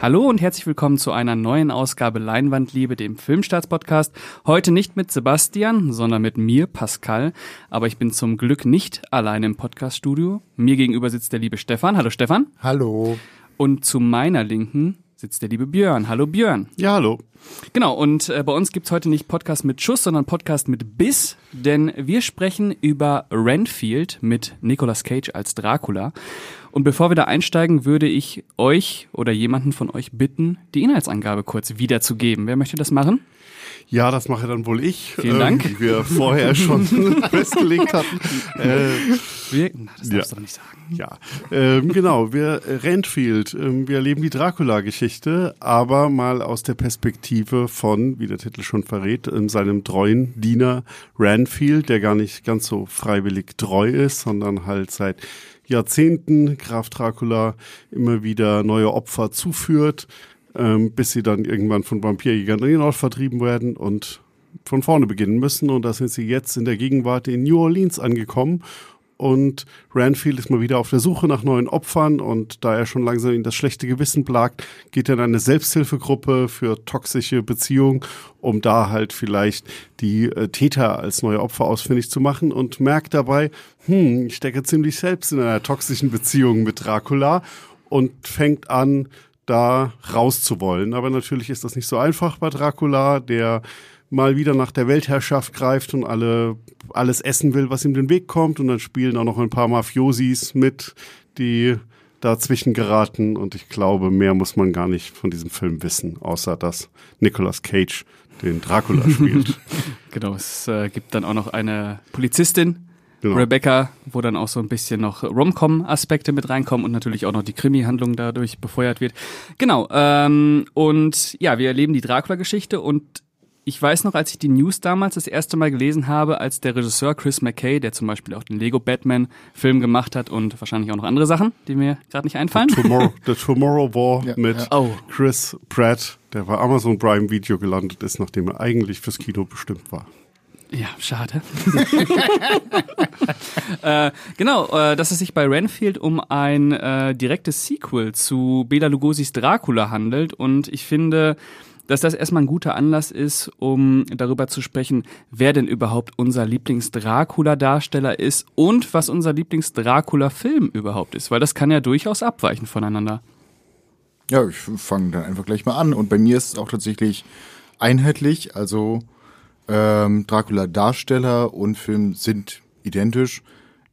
Hallo und herzlich willkommen zu einer neuen Ausgabe Leinwandliebe, dem Filmstarts-Podcast. Heute nicht mit Sebastian, sondern mit mir, Pascal. Aber ich bin zum Glück nicht alleine im Podcaststudio. Mir gegenüber sitzt der liebe Stefan. Hallo Stefan. Hallo. Und zu meiner Linken sitzt der liebe Björn. Hallo Björn. Ja, hallo. Genau, und äh, bei uns gibt's heute nicht Podcast mit Schuss, sondern Podcast mit Biss, denn wir sprechen über Renfield mit Nicolas Cage als Dracula. Und bevor wir da einsteigen, würde ich euch oder jemanden von euch bitten, die Inhaltsangabe kurz wiederzugeben. Wer möchte das machen? Ja, das mache dann wohl ich. Vielen Dank. Ähm, wie wir vorher schon festgelegt hatten. Äh, Wir, na, das darfst Ja. du nicht sagen. ja, ähm, genau. Wir äh, Renfield. Ähm, wir erleben die Dracula-Geschichte, aber mal aus der Perspektive von, wie der Titel schon verrät, ähm, seinem treuen Diener Renfield, der gar nicht ganz so freiwillig treu ist, sondern halt seit Jahrzehnten Graf Dracula immer wieder neue Opfer zuführt, ähm, bis sie dann irgendwann von Vampirjägern in den Ort vertrieben werden und von vorne beginnen müssen. Und da sind sie jetzt in der Gegenwart in New Orleans angekommen. Und Ranfield ist mal wieder auf der Suche nach neuen Opfern und da er schon langsam ihn das schlechte Gewissen plagt, geht er in eine Selbsthilfegruppe für toxische Beziehungen, um da halt vielleicht die äh, Täter als neue Opfer ausfindig zu machen und merkt dabei, hm, ich stecke ziemlich selbst in einer toxischen Beziehung mit Dracula und fängt an, da rauszuwollen. Aber natürlich ist das nicht so einfach bei Dracula, der mal wieder nach der Weltherrschaft greift und alle alles essen will, was ihm den Weg kommt. Und dann spielen auch noch ein paar Mafiosis mit, die dazwischen geraten. Und ich glaube, mehr muss man gar nicht von diesem Film wissen, außer dass Nicolas Cage den Dracula spielt. Genau, es äh, gibt dann auch noch eine Polizistin, Genau. Rebecca, wo dann auch so ein bisschen noch Rom-Com-Aspekte mit reinkommen und natürlich auch noch die Krimi-Handlung dadurch befeuert wird. Genau, ähm, und ja, wir erleben die Dracula-Geschichte und ich weiß noch, als ich die News damals das erste Mal gelesen habe, als der Regisseur Chris McKay, der zum Beispiel auch den Lego Batman-Film gemacht hat und wahrscheinlich auch noch andere Sachen, die mir gerade nicht einfallen. Tomorrow, The Tomorrow War Ja, mit ja. Oh. Chris Pratt, der bei Amazon Prime Video gelandet ist, nachdem er eigentlich fürs Kino bestimmt war. Ja, schade. äh, genau, äh, dass es sich bei Renfield um ein äh, direktes Sequel zu Bela Lugosi's Dracula handelt und ich finde, dass das erstmal ein guter Anlass ist, um darüber zu sprechen, wer denn überhaupt unser Lieblings-Dracula-Darsteller ist und was unser Lieblings-Dracula-Film überhaupt ist, weil das kann ja durchaus abweichen voneinander. Ja, ich fange dann einfach gleich mal an. Und bei mir ist es auch tatsächlich einheitlich. Also ähm, Dracula-Darsteller und Film sind identisch.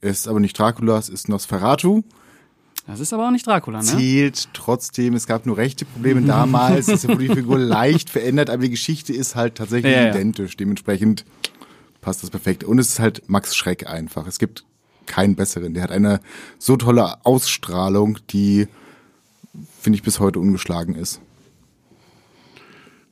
Es ist aber nicht Dracula, es ist Nosferatu. Das ist aber auch nicht Dracula, ne? Zählt trotzdem, es gab nur rechte Probleme damals. Es wurde die Figur leicht verändert, aber die Geschichte ist halt tatsächlich Ja, ja. identisch. Dementsprechend passt das perfekt. Und es ist halt Max Schreck einfach. Es gibt keinen besseren. Der hat eine so tolle Ausstrahlung, die, finde ich, bis heute ungeschlagen ist.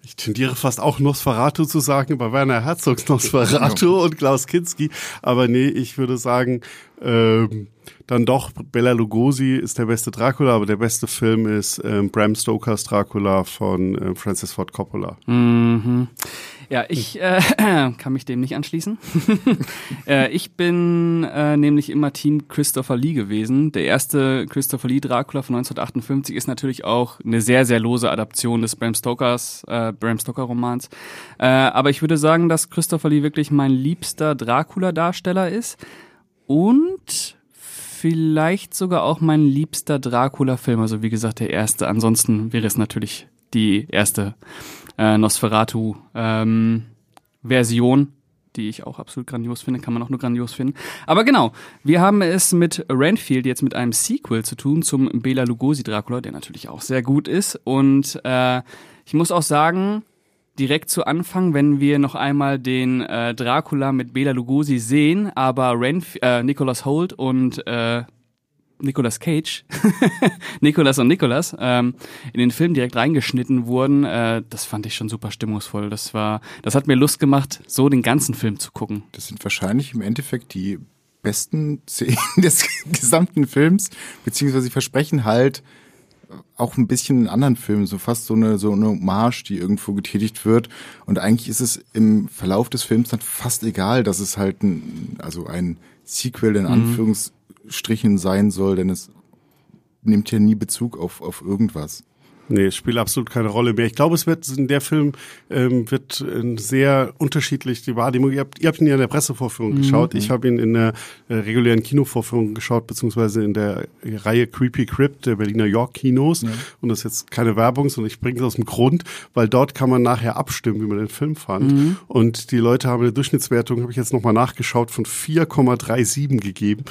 Ich tendiere fast auch Nosferatu zu sagen, bei Werner Herzogs Nosferatu und Klaus Kinski. Aber nee, ich würde sagen, ähm, dann doch, Bela Lugosi ist der beste Dracula, aber der beste Film ist ähm, Bram Stokers Dracula von ähm, Francis Ford Coppola. Mhm. Ja, ich äh, kann mich dem nicht anschließen. äh, ich bin äh, nämlich immer Team Christopher Lee gewesen. Der erste Christopher Lee Dracula von 1958 ist natürlich auch eine sehr, sehr lose Adaption des Bram Stokers, äh, Bram Stoker Romans. Äh, aber ich würde sagen, dass Christopher Lee wirklich mein liebster Dracula-Darsteller ist und vielleicht sogar auch mein liebster Dracula-Film. Also wie gesagt, der erste. Ansonsten wäre es natürlich die erste äh, Nosferatu ähm, die ich auch absolut grandios finde, kann man auch nur grandios finden. Aber genau, wir haben es mit Renfield jetzt mit einem Sequel zu tun zum Bela Lugosi Dracula, der natürlich auch sehr gut ist. Und äh, ich muss auch sagen, direkt zu Anfang, wenn wir noch einmal den äh, Dracula mit Bela Lugosi sehen, aber Renf äh, Nicholas Holt und äh, Nicolas Cage, Nicolas und Nicolas, ähm, in den Film direkt reingeschnitten wurden, äh, das fand ich schon super stimmungsvoll. Das war, das hat mir Lust gemacht, so den ganzen Film zu gucken. Das sind wahrscheinlich im Endeffekt die besten Szenen des gesamten Films, beziehungsweise sie versprechen halt auch ein bisschen in anderen Filmen, so fast so eine, so eine Hommage, die irgendwo getätigt wird. Und eigentlich ist es im Verlauf des Films dann fast egal, dass es halt ein, also ein Sequel in Anführungsstrichen sein soll, denn es nimmt ja nie Bezug auf, auf irgendwas. Nee, es spielt absolut keine Rolle mehr. Ich glaube, es wird in der Film ähm, wird äh, sehr unterschiedlich die Wahrnehmung. Ihr habt, ihr habt ihn ja in der Pressevorführung mhm. geschaut. Ich habe ihn in der äh, regulären Kinovorführung geschaut, beziehungsweise in der Reihe Creepy Crypt der Berliner York Kinos. Ja. Und das ist jetzt keine Werbung, sondern ich bringe es aus dem Grund, weil dort kann man nachher abstimmen, wie man den Film fand. Mhm. Und die Leute haben eine Durchschnittswertung, habe ich jetzt nochmal nachgeschaut, von 4,37 gegeben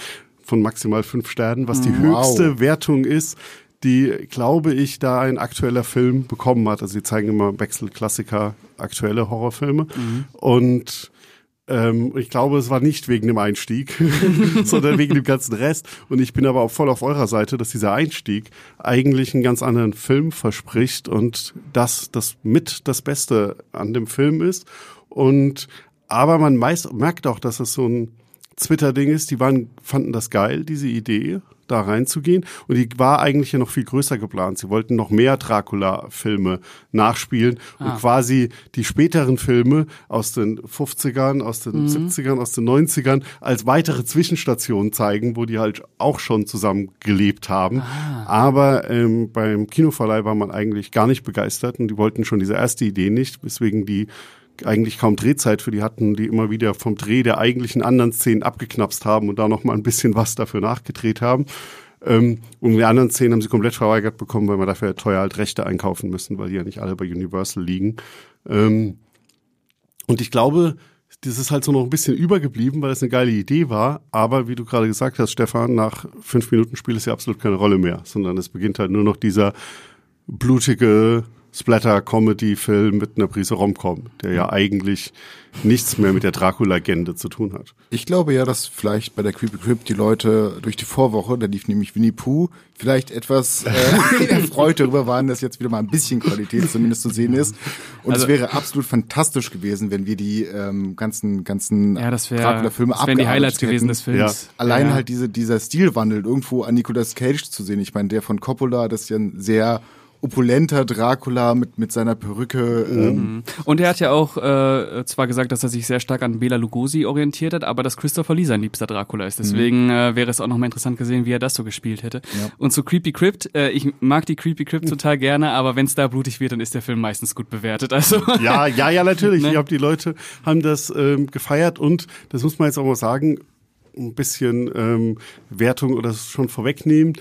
von maximal fünf Sternen, was die mhm. wow. höchste Wertung ist, die, glaube ich, da ein aktueller Film bekommen hat. Also sie zeigen immer Wechselklassiker, aktuelle Horrorfilme. Mhm. Und ähm, ich glaube, es war nicht wegen dem Einstieg, sondern wegen dem ganzen Rest. Und ich bin aber auch voll auf eurer Seite, dass dieser Einstieg eigentlich einen ganz anderen Film verspricht und das das mit das Beste an dem Film ist. Und aber man meist, merkt auch, dass es so ein Twitter-Ding ist. Die waren, fanden das geil, diese Idee da reinzugehen. Und die war eigentlich ja noch viel größer geplant. Sie wollten noch mehr Dracula-Filme nachspielen ah. und quasi die späteren Filme aus den 50ern, aus den mhm. 70ern, aus den 90ern als weitere Zwischenstationen zeigen, wo die halt auch schon zusammen gelebt haben. Ah. Aber ähm, beim Kinoverleih war man eigentlich gar nicht begeistert und die wollten schon diese erste Idee nicht, weswegen die eigentlich kaum Drehzeit für die hatten, die immer wieder vom Dreh der eigentlichen anderen Szenen abgeknapst haben und da noch mal ein bisschen was dafür nachgedreht haben. Ähm, und die anderen Szenen haben sie komplett verweigert bekommen, weil man dafür teuer halt Rechte einkaufen müssen, weil die ja nicht alle bei Universal liegen. Ähm, und ich glaube, das ist halt so noch ein bisschen übergeblieben, weil es eine geile Idee war. Aber wie du gerade gesagt hast, Stefan, nach fünf Minuten spielt es ja absolut keine Rolle mehr, sondern es beginnt halt nur noch dieser blutige Splatter-Comedy-Film mit einer Prise Romcom, der ja eigentlich nichts mehr mit der Dracula-Legende zu tun hat. Ich glaube ja, dass vielleicht bei der Creepy Crypt die Leute durch die Vorwoche, da lief nämlich Winnie Pooh, vielleicht etwas äh, erfreut darüber waren, dass jetzt wieder mal ein bisschen Qualität zumindest zu sehen ist. Und also, es wäre absolut fantastisch gewesen, wenn wir die ähm, ganzen ganzen ja, Dracula-Filme Das wären die Highlights hätten. gewesen des Films. Ja. Allein ja. halt diese dieser Stilwandel irgendwo an Nicolas Cage zu sehen. Ich meine, der von Coppola, das ist ja ein sehr opulenter Dracula mit, mit seiner Perücke. Ähm. Mhm. Und er hat ja auch äh, zwar gesagt, dass er sich sehr stark an Bela Lugosi orientiert hat, aber dass Christopher Lee sein liebster Dracula ist. Deswegen mhm. äh, wäre es auch nochmal interessant gesehen, wie er das so gespielt hätte. Ja. Und zu Creepy Crypt, äh, ich mag die Creepy Crypt total gerne, aber wenn es da blutig wird, dann ist der Film meistens gut bewertet. Also Ja, ja, ja, natürlich. ne? Ich glaube, die Leute haben das ähm, gefeiert und das muss man jetzt auch mal sagen, ein bisschen ähm, Wertung oder schon vorwegnehmen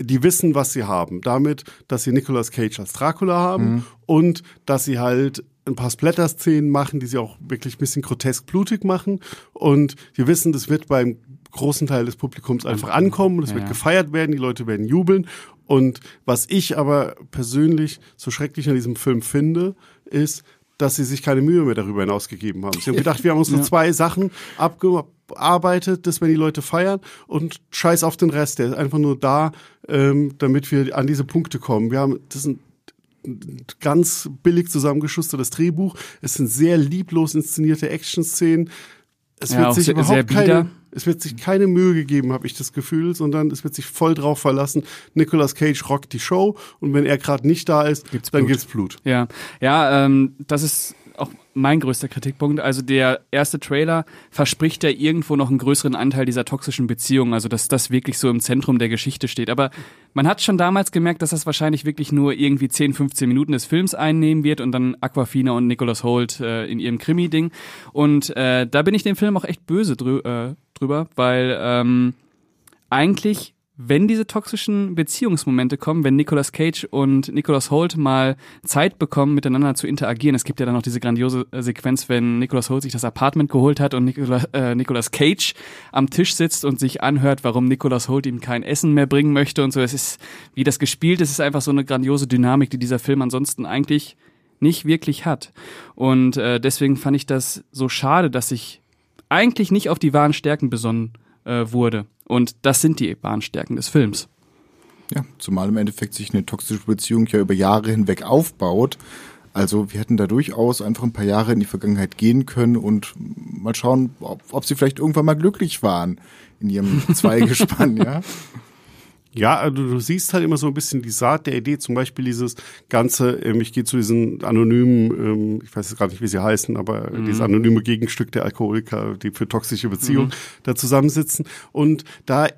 die wissen, was sie haben. Damit, dass sie Nicolas Cage als Dracula haben mhm. und dass sie halt ein paar Splatter-Szenen machen, die sie auch wirklich ein bisschen grotesk blutig machen. Und die wissen, das wird beim großen Teil des Publikums einfach ankommen und es ja, wird gefeiert werden, die Leute werden jubeln. Und was ich aber persönlich so schrecklich an diesem Film finde, ist, dass sie sich keine Mühe mehr darüber hinaus gegeben haben. Sie haben gedacht, wir haben unsere ja. zwei Sachen abgearbeitet, das werden die Leute feiern und scheiß auf den Rest. Der ist einfach nur da, ähm, damit wir an diese Punkte kommen. Wir haben, das sind ganz billig zusammengeschustertes Drehbuch. Es sind sehr lieblos inszenierte Action-Szenen. Es ja, wird sich überhaupt keine, es wird sich keine Mühe gegeben, habe ich das Gefühl, sondern es wird sich voll drauf verlassen. Nicolas Cage rockt die Show und wenn er gerade nicht da ist, gibt's dann Blut. gibt's Blut. Ja, ja, ähm, das ist auch mein größter Kritikpunkt. Also der erste Trailer verspricht ja irgendwo noch einen größeren Anteil dieser toxischen Beziehung, also dass das wirklich so im Zentrum der Geschichte steht. Aber man hat schon damals gemerkt, dass das wahrscheinlich wirklich nur irgendwie 10, 15 Minuten des Films einnehmen wird und dann Aquafina und Nicholas Holt äh, in ihrem Krimi-Ding. Und äh, da bin ich dem Film auch echt böse drü äh, drüber, weil ähm, eigentlich wenn diese toxischen Beziehungsmomente kommen, wenn Nicolas Cage und Nicolas Holt mal Zeit bekommen, miteinander zu interagieren. Es gibt ja dann noch diese grandiose äh, Sequenz, wenn Nicolas Holt sich das Apartment geholt hat und Nicolas, äh, Nicolas Cage am Tisch sitzt und sich anhört, warum Nicolas Holt ihm kein Essen mehr bringen möchte und so. Es ist, wie das gespielt ist, ist einfach so eine grandiose Dynamik, die dieser Film ansonsten eigentlich nicht wirklich hat. Und äh, deswegen fand ich das so schade, dass sich eigentlich nicht auf die wahren Stärken besonnen äh, wurde. Und das sind die Bahnstärken des Films. Ja, zumal im Endeffekt sich eine toxische Beziehung ja über Jahre hinweg aufbaut. Also wir hätten da durchaus einfach ein paar Jahre in die Vergangenheit gehen können und mal schauen, ob, ob sie vielleicht irgendwann mal glücklich waren in ihrem Zweigespann, ja. Ja, also du siehst halt immer so ein bisschen die Saat der Idee, zum Beispiel dieses ganze, ähm, ich gehe zu diesen anonymen, ähm, ich weiß jetzt gar nicht, wie sie heißen, aber mhm. dieses anonyme Gegenstück der Alkoholiker, die für toxische Beziehungen mhm. da zusammensitzen. Und da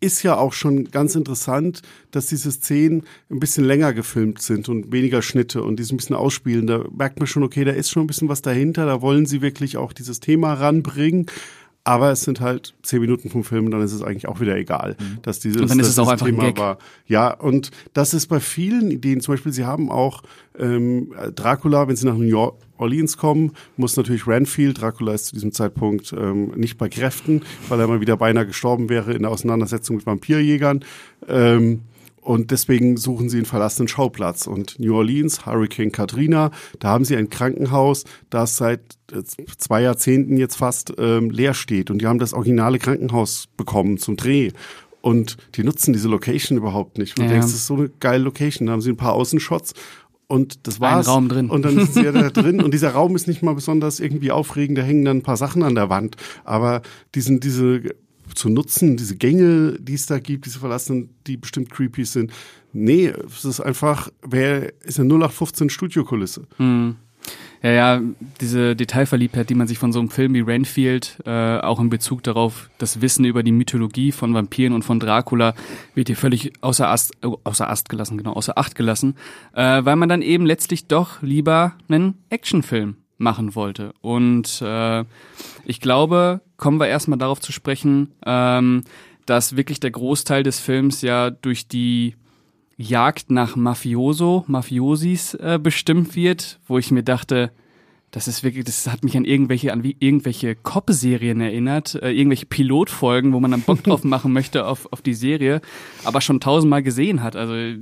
ist ja auch schon ganz interessant, dass diese Szenen ein bisschen länger gefilmt sind und weniger Schnitte und die so ein bisschen ausspielen. Da merkt man schon, okay, da ist schon ein bisschen was dahinter, da wollen sie wirklich auch dieses Thema ranbringen. Aber es sind halt zehn Minuten vom Film, dann ist es eigentlich auch wieder egal, mhm. dass dieses und dann ist es auch einfach Thema ein Gag. war. Ja, und das ist bei vielen Ideen. Zum Beispiel, sie haben auch ähm, Dracula, wenn sie nach New Orleans kommen, muss natürlich Renfield, Dracula ist zu diesem Zeitpunkt ähm, nicht bei Kräften, weil er mal wieder beinahe gestorben wäre in der Auseinandersetzung mit Vampirjägern. Ähm, und deswegen suchen sie einen verlassenen Schauplatz. Und New Orleans, Hurricane Katrina, da haben sie ein Krankenhaus, das seit äh, zwei Jahrzehnten jetzt fast ähm, leer steht. Und die haben das originale Krankenhaus bekommen zum Dreh. Und die nutzen diese Location überhaupt nicht. Und ja. du denkst, das ist so eine geile Location. Da haben sie ein paar Außenshots und das war's. Ein Raum drin. Und dann sind sie ja da drin. Und dieser Raum ist nicht mal besonders irgendwie aufregend. Da hängen dann ein paar Sachen an der Wand. Aber diesen, diese zu nutzen, diese Gänge, die es da gibt, diese verlassenen, die bestimmt creepy sind. Nee, es ist einfach, wer ist eine 0815 Studiokulisse. Mhm. Ja, ja, diese Detailverliebtheit, die man sich von so einem Film wie Renfield, äh, auch in Bezug darauf, das Wissen über die Mythologie von Vampiren und von Dracula, wird hier völlig außer Ast, äh, außer Ast gelassen, genau, außer Acht gelassen, äh, weil man dann eben letztlich doch lieber einen Actionfilm machen wollte. Und äh, ich glaube, kommen wir erstmal darauf zu sprechen, ähm, dass wirklich der Großteil des Films ja durch die Jagd nach Mafioso, Mafiosis äh, bestimmt wird, wo ich mir dachte, das ist wirklich, das hat mich an irgendwelche, an wie irgendwelche Cop-Serien erinnert, äh, irgendwelche Pilotfolgen, wo man dann Bock drauf machen möchte auf, auf die Serie, aber schon tausendmal gesehen hat. Also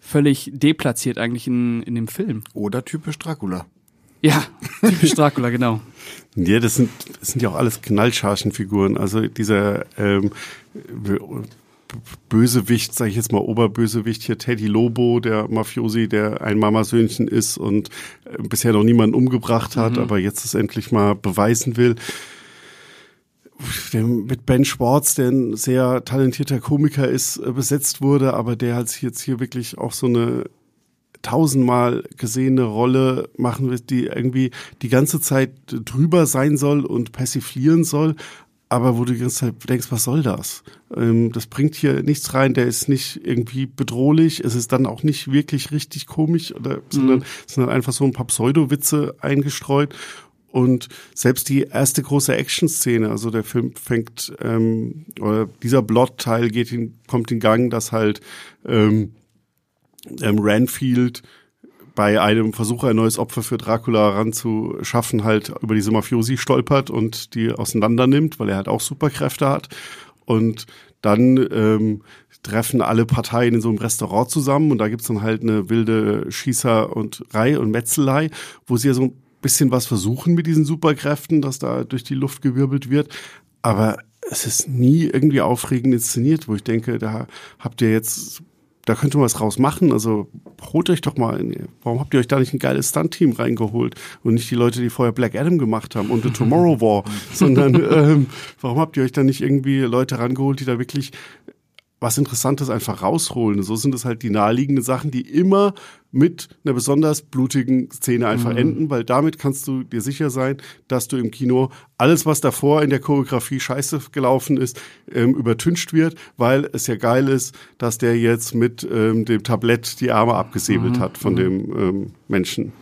völlig deplatziert eigentlich in, in dem Film. Oder typisch Dracula. Ja, typisch Dracula, genau. Ja, das sind, das sind ja auch alles Knallchargenfiguren. Also dieser ähm, Bösewicht, sage ich jetzt mal Oberbösewicht hier, Teddy Lobo, der Mafiosi, der ein Mamasöhnchen ist und äh, bisher noch niemanden umgebracht hat, mhm. aber jetzt es endlich mal beweisen will. Der mit Ben Schwartz, der ein sehr talentierter Komiker ist, äh, besetzt wurde, aber der halt jetzt hier wirklich auch so eine tausendmal gesehene Rolle machen wird, die irgendwie die ganze Zeit drüber sein soll und persiflieren soll, aber wo du die ganze Zeit denkst, was soll das? Ähm, das bringt hier nichts rein, der ist nicht irgendwie bedrohlich, es ist dann auch nicht wirklich richtig komisch, oder, sondern mhm. es sind dann einfach so ein paar Pseudo-Witze eingestreut. Und selbst die erste große Action-Szene, also der Film fängt, ähm, oder dieser Plot-Teil geht in, kommt in Gang, dass halt ähm, ähm, Ranfield bei einem Versuch, ein neues Opfer für Dracula ranzuschaffen, halt über diese Mafiosi stolpert und die auseinander nimmt, weil er halt auch Superkräfte hat. Und dann ähm, treffen alle Parteien in so einem Restaurant zusammen und da gibt's dann halt eine wilde Schießer und Reihe und Metzelei, wo sie ja so ein bisschen was versuchen mit diesen Superkräften, dass da durch die Luft gewirbelt wird. Aber es ist nie irgendwie aufregend inszeniert, wo ich denke, da habt ihr jetzt da könnte man was raus machen. Also holt euch doch mal, warum habt ihr euch da nicht ein geiles Stunt-Team reingeholt und nicht die Leute, die vorher Black Adam gemacht haben und The Tomorrow War, sondern ähm, warum habt ihr euch da nicht irgendwie Leute rangeholt, die da wirklich was Interessantes einfach rausholen. So sind es halt die naheliegenden Sachen, die immer mit einer besonders blutigen Szene einfach mhm. enden, weil damit kannst du dir sicher sein, dass du im Kino alles, was davor in der Choreografie scheiße gelaufen ist, ähm, übertüncht wird, weil es ja geil ist, dass der jetzt mit ähm, dem Tablett die Arme abgesäbelt mhm. hat von mhm. dem ähm, Menschen.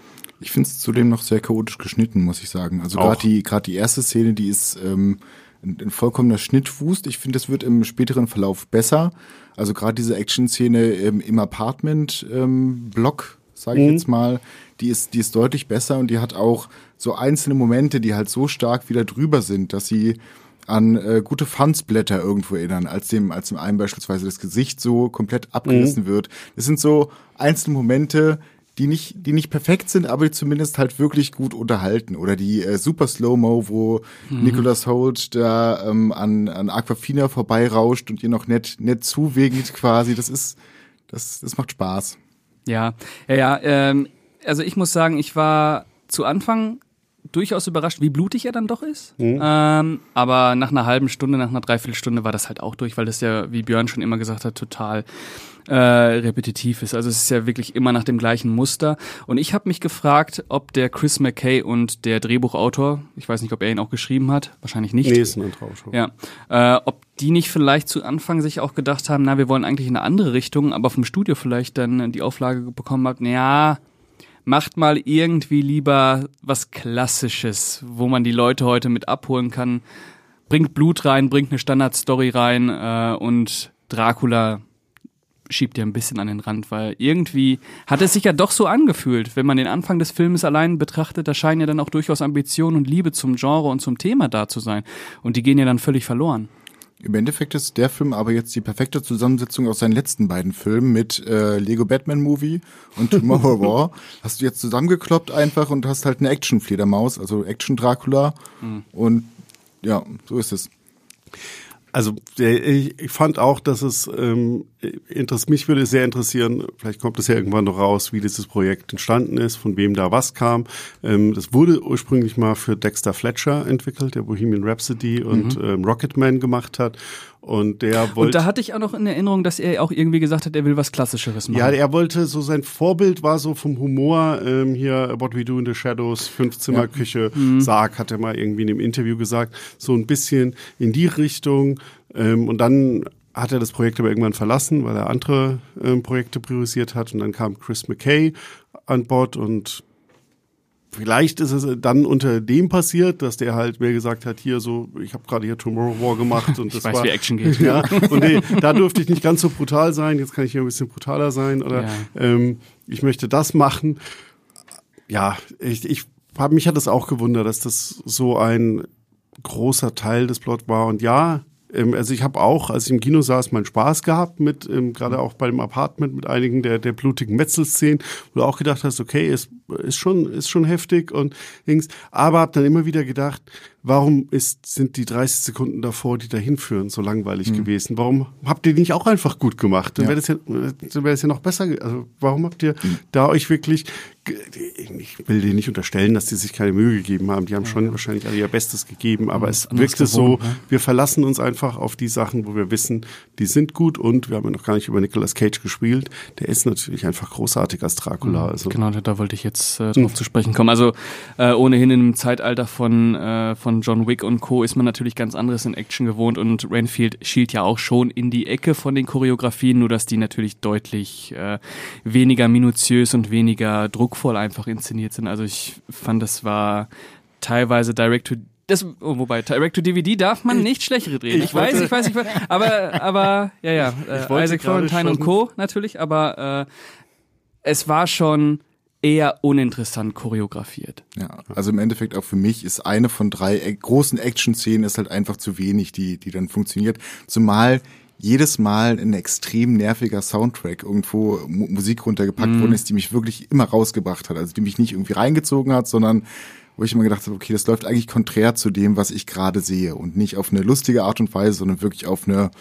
Ich finde es zudem noch sehr chaotisch geschnitten, muss ich sagen. Also gerade die, die erste Szene, die ist ähm, ein, ein vollkommener Schnittwust. Ich finde, das wird im späteren Verlauf besser. Also gerade diese Action-Szene im, im Apartment-Block, ähm, sage ich mhm. jetzt mal, die ist, die ist deutlich besser und die hat auch so einzelne Momente, die halt so stark wieder drüber sind, dass sie an äh, gute Fansblätter irgendwo erinnern, als dem, als dem einen beispielsweise das Gesicht so komplett abgerissen mhm. wird. Das sind so einzelne Momente, die nicht, die nicht perfekt sind, aber die zumindest halt wirklich gut unterhalten. Oder die äh, Super Slow-Mo, wo mhm. Nicholas Holt da ähm, an, an Aquafina vorbeirauscht und ihr noch nett, nett zuwinkt quasi. Das ist, das, das macht Spaß. Ja, ja, ja. Ähm, also ich muss sagen, ich war zu Anfang durchaus überrascht, wie blutig er dann doch ist. Mhm. Ähm, aber nach einer halben Stunde, nach einer Dreiviertelstunde war das halt auch durch, weil das ja, wie Björn schon immer gesagt hat, total äh, repetitiv ist. Also es ist ja wirklich immer nach dem gleichen Muster. Und ich habe mich gefragt, ob der Chris McKay und der Drehbuchautor, ich weiß nicht, ob er ihn auch geschrieben hat, wahrscheinlich nicht. Nee, ist ein anderer. Ja, äh, ob die nicht vielleicht zu Anfang sich auch gedacht haben, na, wir wollen eigentlich in eine andere Richtung, aber vom Studio vielleicht dann die Auflage bekommen hat, ja, macht mal irgendwie lieber was Klassisches, wo man die Leute heute mit abholen kann. Bringt Blut rein, bringt eine Standardstory rein äh, und Dracula schiebt ihr ein bisschen an den Rand, weil irgendwie hat es sich ja doch so angefühlt, wenn man den Anfang des Films allein betrachtet, da scheinen ja dann auch durchaus Ambitionen und Liebe zum Genre und zum Thema da zu sein. Und die gehen ja dann völlig verloren. Im Endeffekt ist der Film aber jetzt die perfekte Zusammensetzung aus seinen letzten beiden Filmen mit äh, Lego Batman Movie und Tomorrow War. Hast du jetzt zusammengekloppt einfach und hast halt eine Action-Fledermaus, also Action-Dracula. Mhm. Und ja, so ist es. Also ich, ich fand auch, dass es ähm, mich würde sehr interessieren, vielleicht kommt es ja irgendwann noch raus, wie dieses Projekt entstanden ist, von wem da was kam. Ähm, das wurde ursprünglich mal für Dexter Fletcher entwickelt, der Bohemian Rhapsody und mhm. ähm, Rocketman gemacht hat. Und der wollte. Und da hatte ich auch noch in Erinnerung, dass er auch irgendwie gesagt hat, er will was Klassischeres machen. Ja, er wollte so sein Vorbild war so vom Humor ähm, hier What We Do in the Shadows, Fünfzimmerküche, ja. mhm. Sarg hat er mal irgendwie in dem Interview gesagt, so ein bisschen in die Richtung. Ähm, und dann hat er das Projekt aber irgendwann verlassen, weil er andere ähm, Projekte priorisiert hat. Und dann kam Chris McKay an Bord und Vielleicht ist es dann unter dem passiert, dass der halt mir gesagt hat, hier so, ich habe gerade hier Tomorrow War gemacht und das ich weiß, war, wie Action geht. Ja, und nee, da durfte ich nicht ganz so brutal sein. Jetzt kann ich hier ein bisschen brutaler sein oder ja. ähm, ich möchte das machen. Ja, ich, ich hab, mich hat das auch gewundert, dass das so ein großer Teil des Plot war. Und ja, also ich habe auch, als ich im Kino saß, meinen Spaß gehabt mit, ähm, gerade auch bei dem Apartment mit einigen der, der blutigen Metzelszenen, wo du auch gedacht hast, okay, ist, ist schon, ist schon heftig und Dings. Aber habe dann immer wieder gedacht, warum ist, sind die 30 Sekunden davor, die dahin führen, so langweilig mhm. gewesen? Warum habt ihr die nicht auch einfach gut gemacht? Dann ja. wäre das ja, dann wäre das ja noch besser. Also warum habt ihr mhm. da euch wirklich ich will denen nicht unterstellen, dass die sich keine Mühe gegeben haben. Die haben schon ja. wahrscheinlich alle ihr Bestes gegeben, aber es wirkte so, ne? wir verlassen uns einfach auf die Sachen, wo wir wissen, die sind gut und wir haben ja noch gar nicht über Nicolas Cage gespielt. Der ist natürlich einfach großartig als Dracula. Also. Genau, da wollte ich jetzt äh, drauf mhm. zu sprechen kommen. Also äh, ohnehin im Zeitalter von, äh, von John Wick und Co. ist man natürlich ganz anderes in Action gewohnt und Renfield schielt ja auch schon in die Ecke von den Choreografien, nur dass die natürlich deutlich äh, weniger minutiös und weniger Druck druckvoll einfach inszeniert sind. Also ich fand, das war teilweise direct to das, oh, wobei, Direct to DVD darf man nicht schlechtere drehen. Ich, ich weiß, ich weiß, ich weiß, aber, aber, ja, ja, äh, Isaac Florentine und Co. natürlich, aber äh, es war schon eher uninteressant choreografiert. Ja, also im Endeffekt auch für mich ist eine von drei großen Action-Szenen ist halt einfach zu wenig, die, die dann funktioniert. Zumal jedes Mal ein extrem nerviger Soundtrack irgendwo Musik runtergepackt mm. worden ist, die mich wirklich immer rausgebracht hat. Also die mich nicht irgendwie reingezogen hat, sondern wo ich immer gedacht habe, okay, das läuft eigentlich konträr zu dem, was ich gerade sehe und nicht auf eine lustige Art und Weise, sondern wirklich auf eine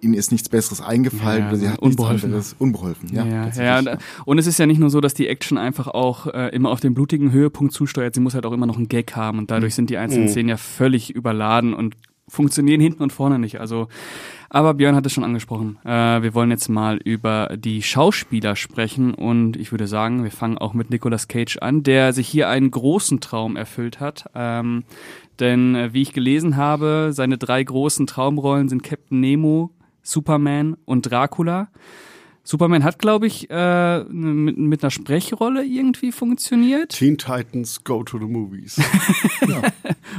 ihnen ist nichts Besseres eingefallen ja, oder sie hat unbeholfen. nichts anderes unbeholfen. Ja, ja, ja, und es ist ja nicht nur so, dass die Action einfach auch äh, immer auf den blutigen Höhepunkt zusteuert, sie muss halt auch immer noch einen Gag haben und dadurch mhm. sind die einzelnen mhm. Szenen ja völlig überladen und funktionieren hinten und vorne nicht. Also, aber Björn hat es schon angesprochen. Äh, wir wollen jetzt mal über die Schauspieler sprechen und ich würde sagen, wir fangen auch mit Nicolas Cage an, der sich hier einen großen Traum erfüllt hat. Ähm, denn äh, wie ich gelesen habe, seine drei großen Traumrollen sind Captain Nemo, Superman und Dracula. Superman hat, glaube ich, äh, mit, mit einer Sprechrolle irgendwie funktioniert. Teen Titans Go to the Movies. ja.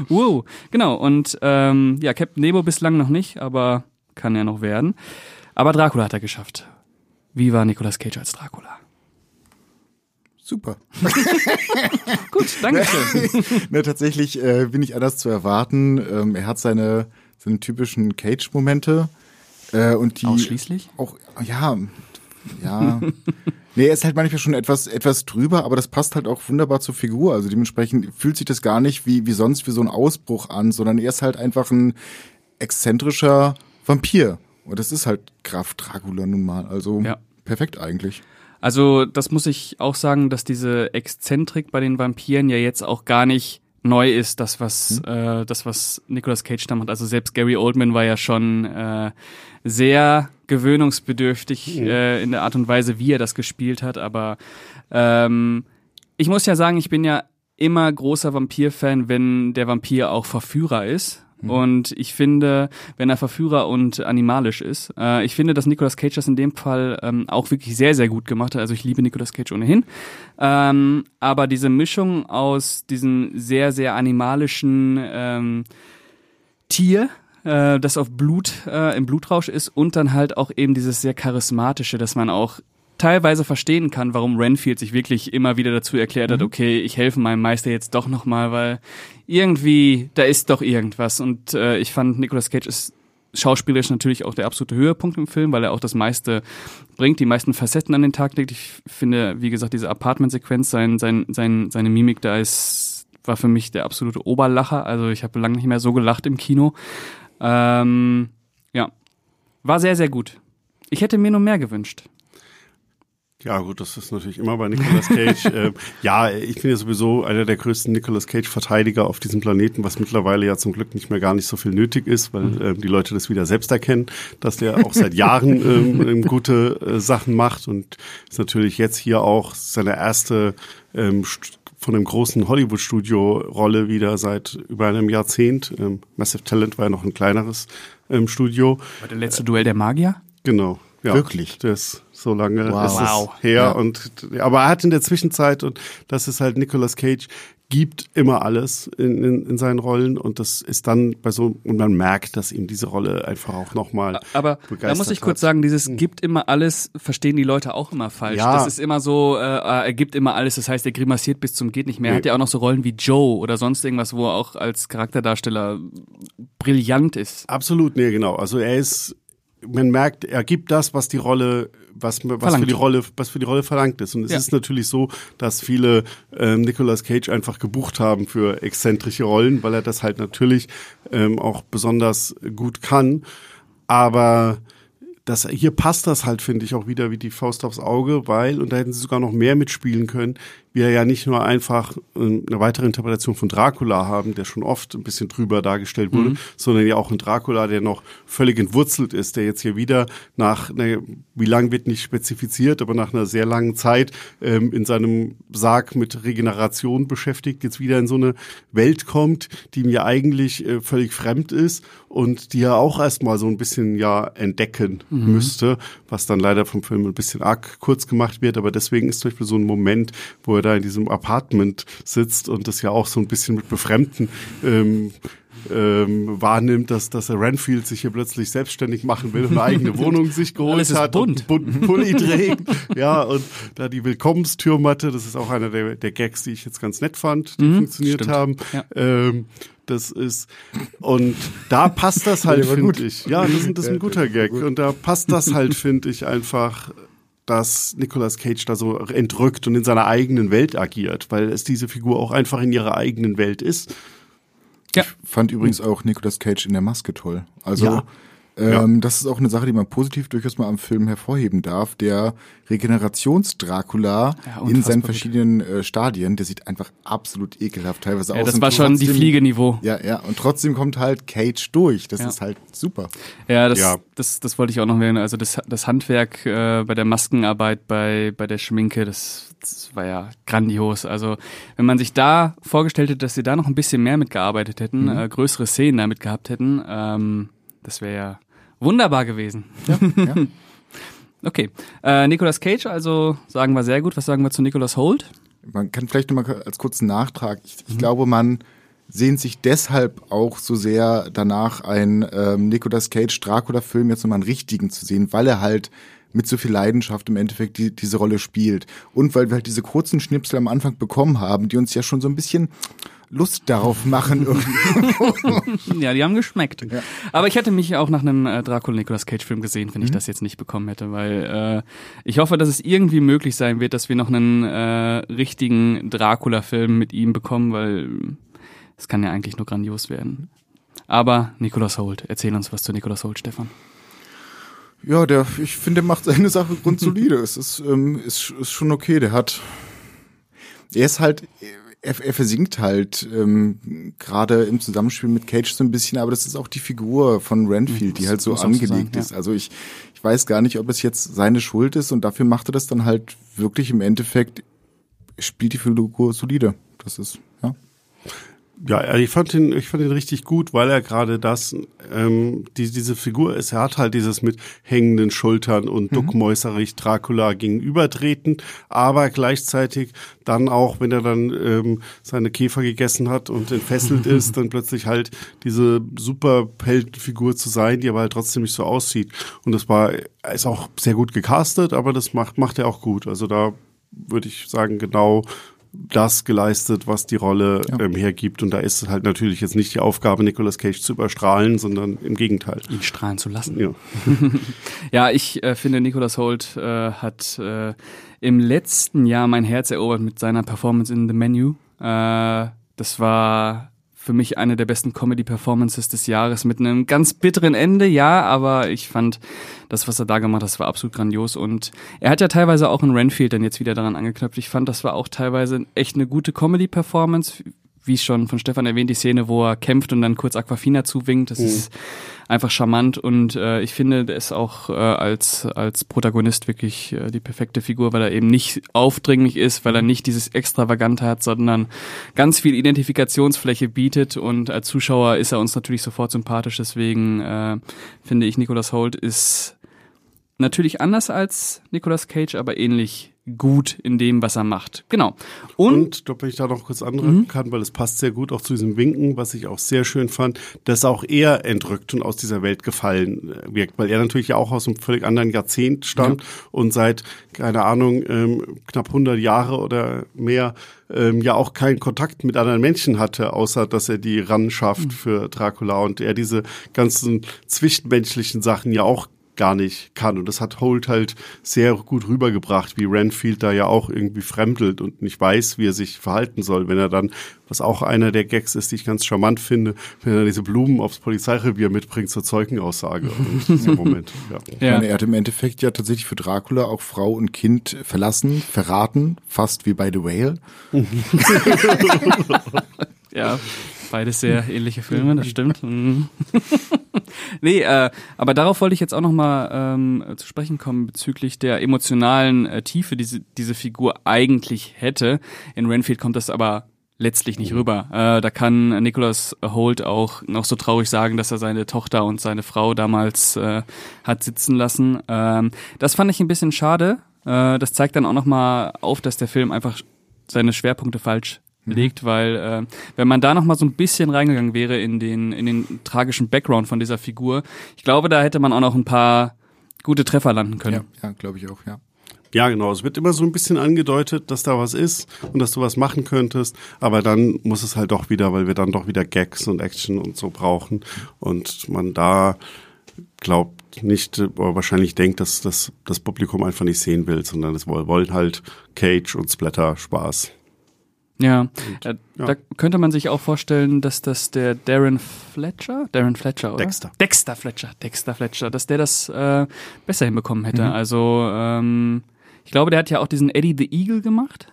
wow, genau. Und ähm, ja, Captain Nemo bislang noch nicht, aber kann ja noch werden. Aber Dracula hat er geschafft. Wie war Nicolas Cage als Dracula? Super. Gut, danke schön. ne, tatsächlich äh, bin ich anders zu erwarten. Ähm, er hat seine, seine typischen Cage-Momente. Äh, und die Ausschließlich? Auch, ja, ja. nee, er ist halt manchmal schon etwas, etwas drüber, aber das passt halt auch wunderbar zur Figur. Also dementsprechend fühlt sich das gar nicht wie, wie sonst wie so ein Ausbruch an, sondern er ist halt einfach ein exzentrischer Vampir. Und das ist halt Graf Dracula nun mal. Also ja. perfekt eigentlich. Also das muss ich auch sagen, dass diese Exzentrik bei den Vampiren ja jetzt auch gar nicht neu ist, das was hm. äh, das was Nicolas Cage da macht. Also selbst Gary Oldman war ja schon äh, sehr gewöhnungsbedürftig hm. äh, in der Art und Weise, wie er das gespielt hat. Aber ähm, ich muss ja sagen, ich bin ja immer großer Vampir-Fan, wenn der Vampir auch Verführer ist. Und ich finde, wenn er Verführer und animalisch ist, äh, ich finde, dass Nicolas Cage das in dem Fall ähm, auch wirklich sehr, sehr gut gemacht hat. Also ich liebe Nicolas Cage ohnehin. Ähm, aber diese Mischung aus diesem sehr, sehr animalischen ähm, Tier, äh, das auf Blut, äh, im Blutrausch ist und dann halt auch eben dieses sehr charismatische, dass man auch teilweise verstehen kann, warum Renfield sich wirklich immer wieder dazu erklärt hat, okay, ich helfe meinem Meister jetzt doch nochmal, weil irgendwie, da ist doch irgendwas. Und äh, ich fand, Nicolas Cage ist schauspielerisch natürlich auch der absolute Höhepunkt im Film, weil er auch das meiste bringt, die meisten Facetten an den Tag legt. Ich finde, wie gesagt, diese Apartment-Sequenz, sein, sein, sein, seine Mimik da ist, war für mich der absolute Oberlacher. Also ich habe lange nicht mehr so gelacht im Kino. Ähm, ja, war sehr, sehr gut. Ich hätte mir nur mehr gewünscht. Ja, gut, das ist natürlich immer bei Nicolas Cage. ähm, ja, ich bin ja sowieso einer der größten Nicolas Cage-Verteidiger auf diesem Planeten, was mittlerweile ja zum Glück nicht mehr gar nicht so viel nötig ist, weil ähm, die Leute das wieder selbst erkennen, dass der auch seit Jahren ähm, ähm, gute äh, Sachen macht und ist natürlich jetzt hier auch seine erste ähm, von einem großen Hollywood-Studio Rolle wieder seit über einem Jahrzehnt. Ähm, Massive Talent war ja noch ein kleineres ähm, Studio. War der letzte Duell der Magier? Genau. Ja, Wirklich? Das so lange Wow. ist es her Ja. und aber er hat in der Zwischenzeit und das ist halt Nicolas Cage gibt immer alles in, in, in seinen Rollen und das ist dann bei so und man merkt, dass ihm diese Rolle einfach auch nochmal Aber da muss ich kurz hat. sagen, dieses gibt immer alles, verstehen die Leute auch immer falsch. Ja. Das ist immer so, äh, er gibt immer alles, das heißt, er grimassiert bis zum geht nicht mehr. Er Nee. hat ja auch noch so Rollen wie Joe oder sonst irgendwas, wo er auch als Charakterdarsteller brillant ist. Absolut, nee, genau. Also er ist, man merkt, er gibt das, was die Rolle, was, was für die Rolle, was für die Rolle verlangt ist. Und es Ja. ist natürlich so, dass viele ähm, Nicolas Cage einfach gebucht haben für exzentrische Rollen, weil er das halt natürlich ähm, auch besonders gut kann. Aber das, hier passt das halt, finde ich, auch wieder wie die Faust aufs Auge, weil, und da hätten sie sogar noch mehr mitspielen können, wir ja nicht nur einfach ähm, eine weitere Interpretation von Dracula haben, der schon oft ein bisschen drüber dargestellt wurde, sondern ja auch ein Dracula, der noch völlig entwurzelt ist, der jetzt hier wieder nach, ne, wie lang wird nicht spezifiziert, aber nach einer sehr langen Zeit ähm, in seinem Sarg mit Regeneration beschäftigt, jetzt wieder in so eine Welt kommt, die ja eigentlich äh, völlig fremd ist und die er auch erstmal so ein bisschen ja entdecken müsste, was dann leider vom Film ein bisschen arg kurz gemacht wird, aber deswegen ist zum Beispiel so ein Moment, wo er da in diesem Apartment sitzt und das ja auch so ein bisschen mit Befremden ähm, ähm, wahrnimmt, dass, dass er Renfield sich hier plötzlich selbstständig machen will und eine eigene Wohnung sich geholt hat bunt. und einen bunten Pulli trägt. Ja, und da die Willkommenstürmatte, das ist auch einer der, der Gags, die ich jetzt ganz nett fand, die funktioniert stimmt. haben. Ja. Ähm, das ist, und da passt das halt, finde ich. Ja, das, ist- das ist ein guter Gag. Und da passt das halt, finde ich, einfach, dass Nicolas Cage da so entrückt und in seiner eigenen Welt agiert, weil es diese Figur auch einfach in ihrer eigenen Welt ist. Ja. Fand übrigens auch Nicolas Cage in der Maske toll. Also Ja. Ähm, das ist auch eine Sache, die man positiv durchaus mal am Film hervorheben darf. Der Regenerations-Dracula Ja, in seinen verschiedenen äh, Stadien, der sieht einfach absolut ekelhaft teilweise Ja, aus. das war schon die trotzdem- Fliegeniveau. Ja, ja, und trotzdem kommt halt Cage durch. Das Ja. ist halt super. Ja, das, Ja. Das, das wollte ich auch noch erwähnen. Also das, das Handwerk äh, bei der Maskenarbeit, bei, bei der Schminke, das, das war ja grandios. Also wenn man sich da vorgestellt hätte, dass sie da noch ein bisschen mehr mitgearbeitet hätten, äh, größere Szenen damit gehabt hätten, ähm, das wäre ja wunderbar gewesen. Ja, ja. Okay, äh, Nicolas Cage, also sagen wir sehr gut. Was sagen wir zu Nicolas Holt? Man kann vielleicht noch mal als kurzen Nachtrag. Ich, ich glaube, man sehnt sich deshalb auch so sehr danach, einen ähm, Nicolas Cage Dracula-Film jetzt nochmal einen richtigen zu sehen, weil er halt mit so viel Leidenschaft im Endeffekt die, diese Rolle spielt. Und weil wir halt diese kurzen Schnipsel am Anfang bekommen haben, die uns ja schon so ein bisschen Lust darauf machen. irgendwie. Ja, die haben geschmeckt. Aber ich hätte mich auch nach einem äh, Dracula Nicolas Cage Film gesehen, wenn ich das jetzt nicht bekommen hätte, weil äh, ich hoffe, dass es irgendwie möglich sein wird, dass wir noch einen äh, richtigen Dracula Film mit ihm bekommen, weil es kann ja eigentlich nur grandios werden. Aber Nicolas Holt, erzähl uns was zu Nicolas Holt, Stefan. ja, der, ich finde, der macht seine Sache grundsolide. es ist, ähm, ist, ist schon okay. Der hat, er ist halt, er, er versinkt halt ähm, gerade im Zusammenspiel mit Cage so ein bisschen, aber das ist auch die Figur von Renfield, die Das halt so sein, angelegt ja. ist. Also ich, ich weiß gar nicht, ob es jetzt seine Schuld ist und dafür macht er das dann halt wirklich im Endeffekt, spielt die Figur solide. Das ist, ja. Ja, ich fand ihn, ich fand ihn richtig gut, weil er gerade das, ähm, die, diese Figur ist, er hat halt dieses mit hängenden Schultern und mhm. duckmäuserig Dracula gegenübertreten, aber gleichzeitig dann auch, wenn er dann ähm, seine Käfer gegessen hat und entfesselt ist, dann plötzlich halt diese super Heldenfigur zu sein, die aber halt trotzdem nicht so aussieht. Und das war, ist auch sehr gut gecastet, aber das macht, macht er auch gut. Also da würde ich sagen, genau das geleistet, was die Rolle ja. ähm, hergibt. Und da ist halt natürlich jetzt nicht die Aufgabe, Nicolas Cage zu überstrahlen, sondern im Gegenteil. Ihn strahlen zu lassen. Ja, ja ich äh, finde, Nicolas Holt äh, hat äh, im letzten Jahr mein Herz erobert mit seiner Performance in The Menu. Äh, das war für mich eine der besten Comedy-Performances des Jahres mit einem ganz bitteren Ende, ja, aber ich fand das, was er da gemacht hat, das war absolut grandios und er hat ja teilweise auch in Renfield dann jetzt wieder daran angeknüpft. Ich fand, das war auch teilweise echt eine gute Comedy-Performance wie schon von Stefan erwähnt, die Szene, wo er kämpft und dann kurz Aquafina zuwinkt, das mhm. ist einfach charmant und äh, ich finde, der ist auch äh, als, als Protagonist wirklich äh, die perfekte Figur, weil er eben nicht aufdringlich ist, weil er nicht dieses Extravagante hat, sondern ganz viel Identifikationsfläche bietet und als Zuschauer ist er uns natürlich sofort sympathisch, deswegen äh, finde ich, Nicolas Holt ist natürlich anders als Nicolas Cage, aber ähnlich gut in dem, was er macht. Genau. Und, und wenn ich da noch kurz anrücken mhm. kann, weil es passt sehr gut auch zu diesem Winken, was ich auch sehr schön fand, dass auch er entrückt und aus dieser Welt gefallen äh, wirkt, weil er natürlich ja auch aus einem völlig anderen Jahrzehnt stammt ja. und seit, keine Ahnung, ähm, knapp 100 Jahre oder mehr ähm, ja auch keinen Kontakt mit anderen Menschen hatte, außer dass er die ran schafft mhm. für Dracula und er diese ganzen zwischenmenschlichen Sachen ja auch gar nicht kann. Und das hat Holt halt sehr gut rübergebracht, wie Renfield da ja auch irgendwie fremdelt und nicht weiß, wie er sich verhalten soll, wenn er dann, was auch einer der Gags ist, die ich ganz charmant finde, wenn er diese Blumen aufs Polizeirevier mitbringt zur Zeugenaussage. Und Moment, ja. ja. Meine, er hat im Endeffekt ja tatsächlich für Dracula auch Frau und Kind verlassen, verraten, fast wie bei The Whale. ja, beides sehr ähnliche Filme, das stimmt. Mhm. nee, äh, aber darauf wollte ich jetzt auch nochmal ähm, zu sprechen kommen bezüglich der emotionalen äh, Tiefe, die diese, diese Figur eigentlich hätte. In Renfield kommt das aber letztlich nicht rüber. Äh, da kann Nicholas Holt auch noch so traurig sagen, dass er seine Tochter und seine Frau damals äh, hat sitzen lassen. Ähm, das fand ich ein bisschen schade. Äh, das zeigt dann auch nochmal auf, dass der Film einfach seine Schwerpunkte falsch Mhm. legt, weil äh, wenn man da noch mal so ein bisschen reingegangen wäre in den in den tragischen Background von dieser Figur, ich glaube, da hätte man auch noch ein paar gute Treffer landen können. Ja, ja glaube ich auch, ja. Ja, genau. Es wird immer so ein bisschen angedeutet, dass da was ist und dass du was machen könntest, aber dann muss es halt doch wieder, weil wir dann doch wieder Gags und Action und so brauchen und man da glaubt nicht, oder wahrscheinlich denkt, dass das, das Publikum einfach nicht sehen will, sondern es wollen halt Cage und Splatter Spaß. Ja, und, äh, ja, da könnte man sich auch vorstellen, dass das der Darren Fletcher, Darren Fletcher, oder? Dexter. Dexter Fletcher, Dexter Fletcher, dass der das äh, besser hinbekommen hätte. Mhm. Also ähm, ich glaube, der hat ja auch diesen Eddie the Eagle gemacht.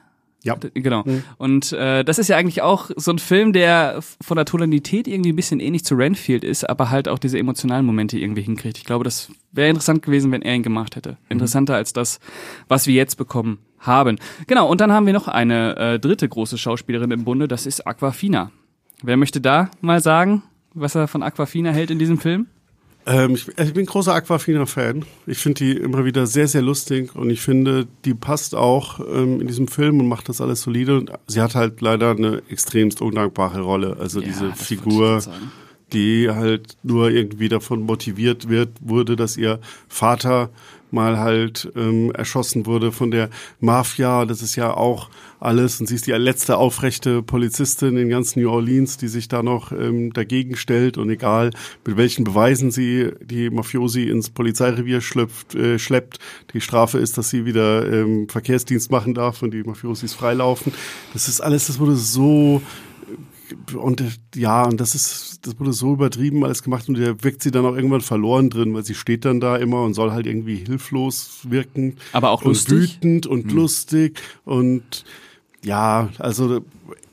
Ja. Genau. Mhm. Und äh, das ist ja eigentlich auch so ein Film, der von der Tonalität irgendwie ein bisschen ähnlich zu Renfield ist, aber halt auch diese emotionalen Momente irgendwie hinkriegt. Ich glaube, das wäre interessant gewesen, wenn er ihn gemacht hätte. Mhm. Interessanter mhm. als das, was wir jetzt bekommen haben. Genau, und dann haben wir noch eine äh, dritte große Schauspielerin im Bunde, das ist Aquafina. Wer möchte da mal sagen, was er von Aquafina hält in diesem Film? Ähm, ich, ich, bin großer Aquafina-Fan. Ich finde die immer wieder sehr, sehr lustig und ich finde, die passt auch ähm, in diesem Film und macht das alles solide. Und sie hat halt leider eine extremst undankbare Rolle. Also ja, diese Figur, die halt nur irgendwie davon motiviert wird, wurde, dass ihr Vater mal halt ähm, erschossen wurde von der Mafia. Das ist ja auch alles. Und sie ist die letzte aufrechte Polizistin in ganz New Orleans, die sich da noch ähm, dagegen stellt. Und egal, mit welchen Beweisen sie die Mafiosi ins Polizeirevier schlüpft, äh, schleppt, die Strafe ist, dass sie wieder ähm, Verkehrsdienst machen darf und die Mafiosis freilaufen. Das ist alles, das wurde so und ja, und das ist, das wurde so übertrieben alles gemacht und der wirkt sie dann auch irgendwann verloren drin, weil sie steht dann da immer und soll halt irgendwie hilflos wirken. Aber auch und lustig. wütend und mhm. lustig und ja, also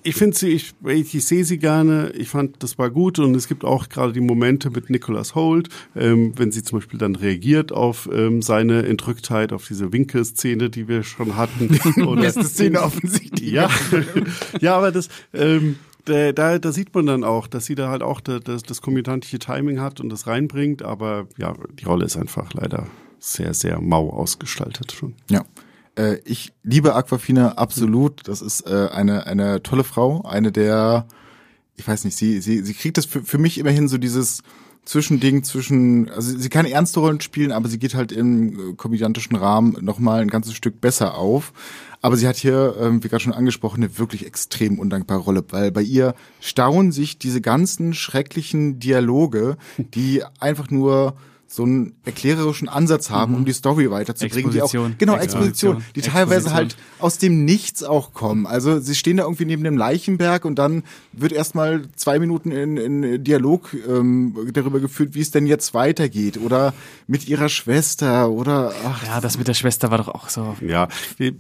ich finde sie, ich, ich, ich sehe sie gerne. Ich fand, das war gut und es gibt auch gerade die Momente mit Nicholas Holt, ähm, wenn sie zum Beispiel dann reagiert auf ähm, seine Entrücktheit, auf diese Winke-Szene, die wir schon hatten. Oder Beste Szene offensichtlich. Ja, ja, aber das, ähm, da, da, da sieht man dann auch, dass sie da halt auch das, das, das Timing hat und das reinbringt, aber ja, die Rolle ist einfach leider sehr, sehr mau ausgestaltet schon. Ja. Äh, ich liebe Aquafina absolut. Das ist äh, eine, eine tolle Frau, eine der, ich weiß nicht, sie, sie, sie kriegt das für, für mich immerhin so dieses Zwischending zwischen, also sie kann ernste Rollen spielen, aber sie geht halt im äh, komödiantischen Rahmen nochmal ein ganzes Stück besser auf. Aber sie hat hier, ähm, wie gerade schon angesprochen, eine wirklich extrem undankbare Rolle, weil bei ihr staunen sich diese ganzen schrecklichen Dialoge, die einfach nur so einen erklärerischen Ansatz haben, um die Story weiterzubringen. Die auch, Exposition. genau, Exposition. Exposition, die teilweise Exposition. halt aus dem Nichts auch kommen. Also sie stehen da irgendwie neben dem Leichenberg und dann wird erstmal zwei Minuten in, in Dialog ähm, darüber geführt, wie es denn jetzt weitergeht. Oder mit ihrer Schwester oder ach, Ja, das mit der Schwester war doch auch so. Ja,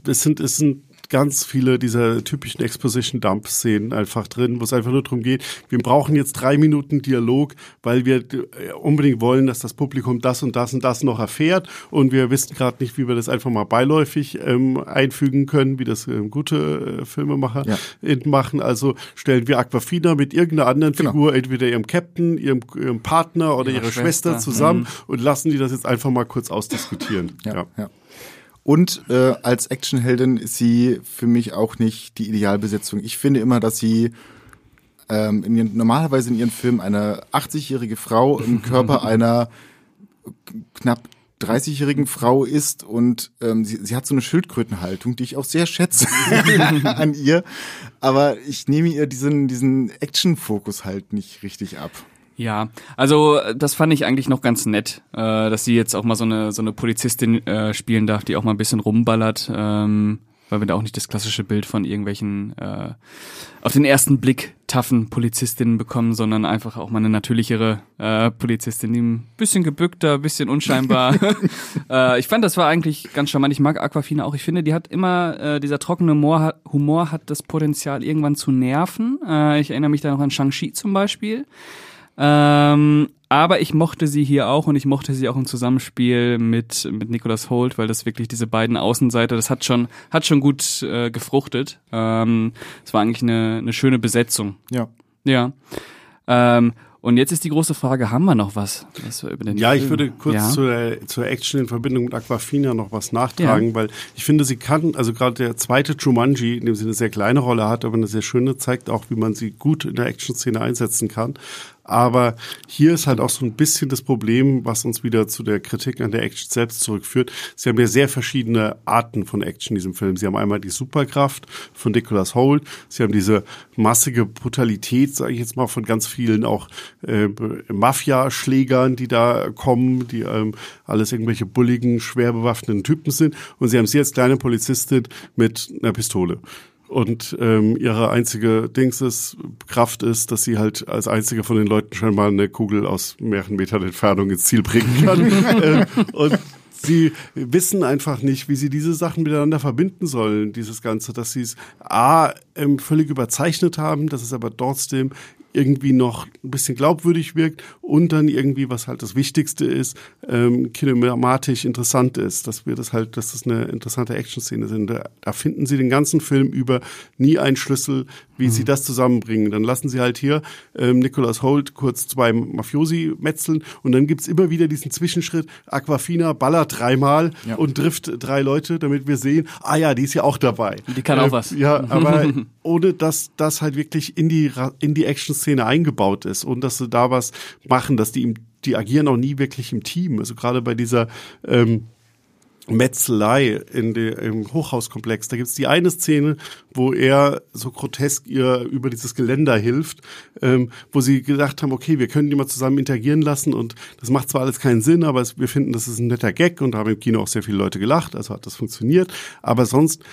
es sind, es sind ganz viele dieser typischen Exposition-Dump-Szenen einfach drin, wo es einfach nur darum geht, wir brauchen jetzt drei Minuten Dialog, weil wir äh, unbedingt wollen, dass das Publikum das und das und das noch erfährt und wir wissen gerade nicht, wie wir das einfach mal beiläufig ähm, einfügen können, wie das ähm, gute äh, Filmemacher Ja. machen. Also stellen wir Aquafina mit irgendeiner anderen Genau. Figur, entweder ihrem Captain, ihrem, ihrem Partner oder Ihrer ihrer Schwester, Schwester. zusammen und lassen die das jetzt einfach mal kurz ausdiskutieren. Ja, ja. Und äh, als Actionheldin ist sie für mich auch nicht die Idealbesetzung. Ich finde immer, dass sie ähm, in ihren, normalerweise in ihren Filmen eine 80-jährige Frau im Körper einer knapp 30-jährigen Frau ist und ähm, sie, sie hat so eine Schildkrötenhaltung, die ich auch sehr schätze an ihr. Aber ich nehme ihr diesen, diesen Action-Fokus halt nicht richtig ab. Ja, also äh, das fand ich eigentlich noch ganz nett, äh, dass sie jetzt auch mal so eine so eine Polizistin äh, spielen darf, die auch mal ein bisschen rumballert, ähm, weil wir da auch nicht das klassische Bild von irgendwelchen äh, auf den ersten Blick taffen Polizistinnen bekommen, sondern einfach auch mal eine natürlichere äh, Polizistin, die ein bisschen gebückter, ein bisschen unscheinbar. äh, ich fand, das war eigentlich ganz charmant. Ich mag Aquafina auch. Ich finde, die hat immer, äh, dieser trockene Humor hat, Humor hat das Potenzial, irgendwann zu nerven. Äh, ich erinnere mich da noch an Shang-Chi zum Beispiel. Ähm, aber ich mochte sie hier auch und ich mochte sie auch im Zusammenspiel mit mit Nicholas Holt, weil das wirklich diese beiden Außenseiter, das hat schon hat schon gut äh, gefruchtet. Ähm, es war eigentlich eine, eine schöne Besetzung. Ja. Ja. Ähm, und jetzt ist die große Frage, haben wir noch was? was wir über den Ja, ich Film- würde kurz ja. zur, zur Action in Verbindung mit Aquafina noch was nachtragen, Ja. weil ich finde, sie kann, also gerade der zweite Jumanji, in dem sie eine sehr kleine Rolle hat, aber eine sehr schöne, zeigt auch, wie man sie gut in der Action-Szene einsetzen kann. Aber hier ist halt auch so ein bisschen das Problem, was uns wieder zu der Kritik an der Action selbst zurückführt. Sie haben ja sehr verschiedene Arten von Action in diesem Film. Sie haben einmal die Superkraft von Nicholas Holt. Sie haben diese massige Brutalität, sage ich jetzt mal, von ganz vielen auch äh, Mafia-Schlägern, die da kommen, die ähm, alles irgendwelche bulligen, schwer bewaffneten Typen sind. Und sie haben sie als kleine Polizistin mit einer Pistole. Und ähm, ihre einzige Dings ist, Kraft ist, dass sie halt als einzige von den Leuten schon mal eine Kugel aus mehreren Metern Entfernung ins Ziel bringen kann. ähm, und sie wissen einfach nicht, wie sie diese Sachen miteinander verbinden sollen, dieses Ganze, dass sie es A, ähm, völlig überzeichnet haben, dass es aber trotzdem irgendwie noch ein bisschen glaubwürdig wirkt und dann irgendwie, was halt das Wichtigste ist, ähm, kinematisch interessant ist, dass wir das halt, dass das eine interessante Action-Szene sind. Da, da finden sie den ganzen Film über nie einen Schlüssel, wie sie das zusammenbringen. Dann lassen sie halt hier ähm, Nicholas Holt kurz zwei Mafiosi metzeln und dann gibt's immer wieder diesen Zwischenschritt, Aquafina ballert dreimal Ja. und trifft drei Leute, damit wir sehen, ah ja, die ist ja auch dabei. Die kann auch was. Ja, aber ohne dass das halt wirklich in die in die Action-Szene eingebaut ist und dass sie da was machen, dass die die agieren auch nie wirklich im Team. Also gerade bei dieser ähm, Metzelei in der, im Hochhauskomplex. Da gibt's die eine Szene, wo er so grotesk ihr über dieses Geländer hilft, ähm, wo sie gedacht haben, okay, wir können die mal zusammen interagieren lassen und das macht zwar alles keinen Sinn, aber es, wir finden, das ist ein netter Gag und da haben im Kino auch sehr viele Leute gelacht, also hat das funktioniert. Aber sonst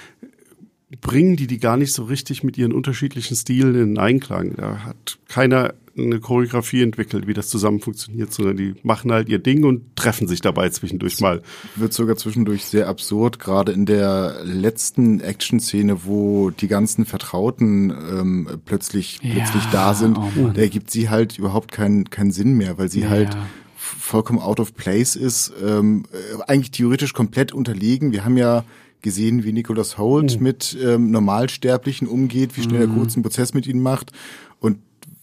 bringen die die gar nicht so richtig mit ihren unterschiedlichen Stilen in Einklang. Da hat keiner eine Choreografie entwickelt, wie das zusammen funktioniert, sondern die machen halt ihr Ding und treffen sich dabei zwischendurch mal. wird sogar zwischendurch sehr absurd, gerade in der letzten Action-Szene, wo die ganzen Vertrauten ähm, plötzlich, Ja, plötzlich da sind. oh da ergibt sie halt überhaupt keinen keinen Sinn mehr, weil sie Ja. halt f- vollkommen out of place ist, ähm, äh, eigentlich theoretisch komplett unterlegen. Wir haben ja gesehen, wie Nicholas Holt Mhm. mit ähm, Normalsterblichen umgeht, wie schnell er kurz einen Prozess mit ihnen macht. Und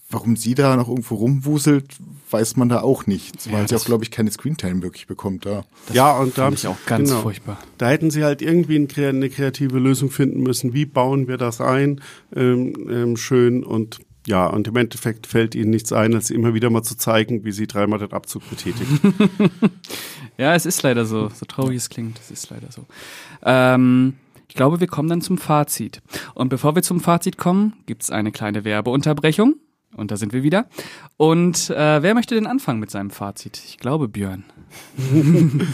warum sie da noch irgendwo rumwuselt, weiß man da auch nicht. Weil Ja, sie auch, glaube ich, keine Screentime wirklich bekommt da. ja, und da ich auch ganz genau. furchtbar. Da hätten sie halt irgendwie eine kreative Lösung finden müssen. Wie bauen wir das ein? Ähm, ähm, schön und ja, und im Endeffekt fällt ihnen nichts ein, als immer wieder mal zu zeigen, wie sie dreimal den Abzug betätigt. Ja, es ist leider so. So traurig es klingt, es ist leider so. Ähm, ich glaube, wir kommen dann zum Fazit. Und bevor wir zum Fazit kommen, gibt's eine kleine Werbeunterbrechung. Und da sind wir wieder. Und äh, wer möchte denn anfangen mit seinem Fazit? Ich glaube, Björn.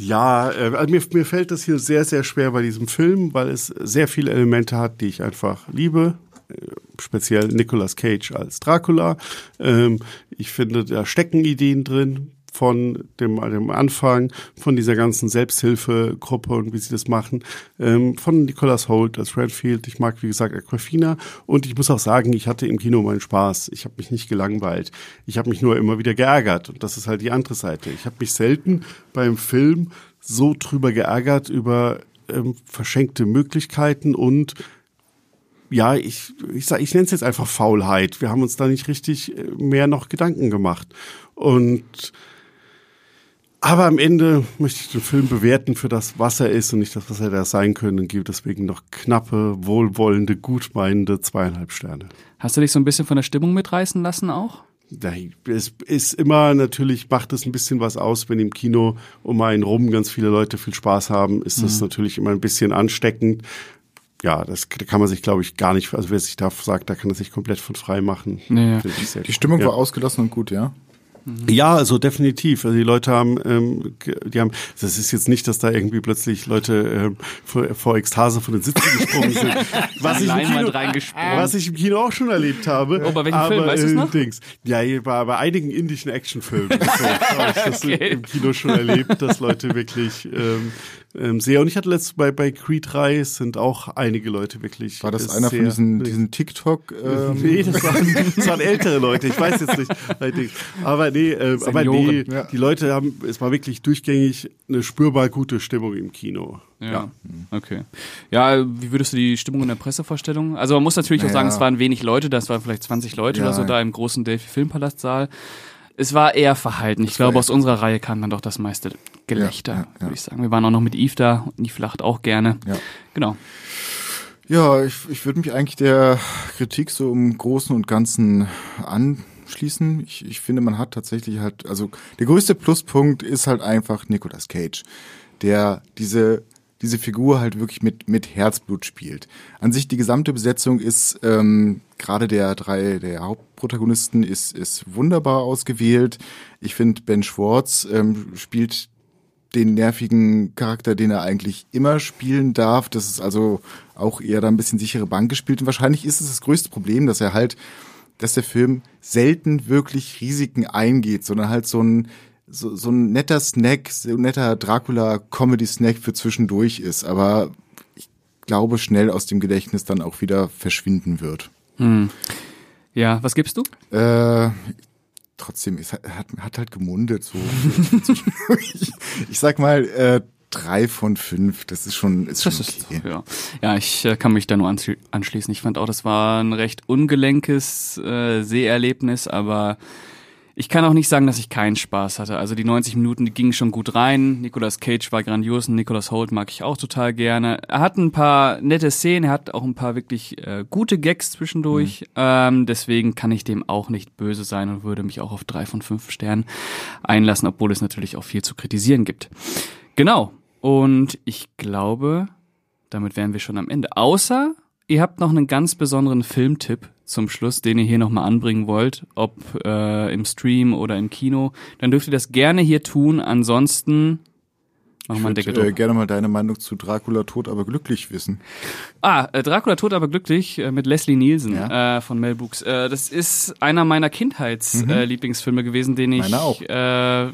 Ja, äh, also mir, mir fällt das hier sehr, sehr schwer bei diesem Film, weil es sehr viele Elemente hat, die ich einfach liebe. Äh, Speziell Nicolas Cage als Dracula. Ähm, ich finde, da stecken Ideen drin von dem, dem Anfang, von dieser ganzen Selbsthilfegruppe und wie sie das machen, ähm, von Nicholas Holt als Redfield. Ich mag, wie gesagt, Aquafina und ich muss auch sagen, ich hatte im Kino meinen Spaß. Ich habe mich nicht gelangweilt. Ich habe mich nur immer wieder geärgert und das ist halt die andere Seite. Ich habe mich selten beim Film so drüber geärgert über ähm, verschenkte Möglichkeiten und ja, ich, ich, sag, ich nenne es jetzt einfach Faulheit. Wir haben uns da nicht richtig äh, mehr noch Gedanken gemacht. Und aber am Ende möchte ich den Film bewerten für das, was er ist und nicht das, was er da sein könnte und gebe deswegen noch knappe, wohlwollende, gutmeinende zweieinhalb Sterne. Hast du dich so ein bisschen von der Stimmung mitreißen lassen auch? Es ist immer natürlich, macht es ein bisschen was aus, wenn im Kino um einen rum ganz viele Leute viel Spaß haben, ist das natürlich immer ein bisschen ansteckend. Ja, das kann man sich, glaube ich, gar nicht, also wer sich da sagt, da kann er sich komplett von frei machen. Ja. Finde ich sehr Die Stimmung ja. war ausgelassen und gut, ja? Ja, also definitiv. Also die Leute haben, ähm, die haben, das ist jetzt nicht, dass da irgendwie plötzlich Leute ähm, vor, vor Ekstase von den Sitzen gesprungen sind. was, ich Kino, was ich im Kino auch schon erlebt habe. Oh, bei welchem Film? Weißt äh, noch? Dings. Ja, hier bei, bei einigen indischen Actionfilmen so, habe ich das Okay. im Kino schon erlebt, dass Leute wirklich ähm, ähm, sehr. Und ich hatte letztens bei, bei Creed 3 sind auch einige Leute wirklich. War das einer sehr, von diesen, diesen TikTok? Ähm, Nee, das waren, das waren ältere Leute, ich weiß jetzt nicht. Aber nee, äh, aber nee ja. die Leute haben, es war wirklich durchgängig eine spürbar gute Stimmung im Kino. Ja. Okay. Ja, wie würdest du die Stimmung in der Pressevorstellung? Also man muss natürlich auch Naja. sagen, es waren wenig Leute, das waren vielleicht 20 Leute Ja. oder so da im großen Delphi Filmpalastsaal. Es war eher verhalten. Ich glaube, war aus unserer Reihe kam dann doch das meiste Gelächter, Ja, ja, ja. würde ich sagen. Wir waren auch noch mit Yves da und Yves lacht auch gerne. Ja. Genau. Ja, ich, ich würde mich eigentlich der Kritik so im Großen und Ganzen anschließen. Ich, ich finde, man hat tatsächlich halt, also der größte Pluspunkt ist halt einfach Nicolas Cage, der diese diese Figur halt wirklich mit mit Herzblut spielt. An sich die gesamte Besetzung ist ähm, gerade der drei der Hauptprotagonisten ist ist wunderbar ausgewählt. Ich finde Ben Schwartz ähm, spielt den nervigen Charakter, den er eigentlich immer spielen darf. Das ist also auch eher da ein bisschen sichere Bank gespielt. Und wahrscheinlich ist es das größte Problem, dass er halt, dass der Film selten wirklich Risiken eingeht, sondern halt so ein, so, so ein netter Snack, so ein netter Dracula-Comedy-Snack für zwischendurch ist. Aber ich glaube, schnell aus dem Gedächtnis dann auch wieder verschwinden wird. Ja, was gibst du? Äh, trotzdem, es hat, hat, halt gemundet so. ich, ich sag mal äh, drei von fünf. Das ist schon, ist schon Das ist, okay. ja. ja, ich äh, kann mich da nur anschli- anschließen. Ich fand auch, das war ein recht ungelenkes äh, Seherlebnis, aber ich kann auch nicht sagen, dass ich keinen Spaß hatte. Also die 90 Minuten, die gingen schon gut rein. Nicolas Cage war grandios und Nicolas Holt mag ich auch total gerne. Er hat ein paar nette Szenen, er hat auch ein paar wirklich äh, gute Gags zwischendurch. Ähm, deswegen kann ich dem auch nicht böse sein und würde mich auch auf drei von fünf Sternen einlassen, obwohl es natürlich auch viel zu kritisieren gibt. Genau. Und ich glaube, damit wären wir schon am Ende. Außer ihr habt noch einen ganz besonderen Filmtipp zum Schluss, den ihr hier nochmal anbringen wollt, ob äh, im Stream oder im Kino, dann dürft ihr das gerne hier tun. Ansonsten machen wir einen Deckel würde äh, gerne mal deine Meinung zu Dracula tot, aber glücklich wissen. Ah, äh, Dracula tot aber glücklich äh, mit Leslie Nielsen Ja. äh, von Mel Brooks. Äh, das ist einer meiner Kindheits-Lieblingsfilme äh, Lieblingsfilme gewesen, den ich Meine auch. Äh,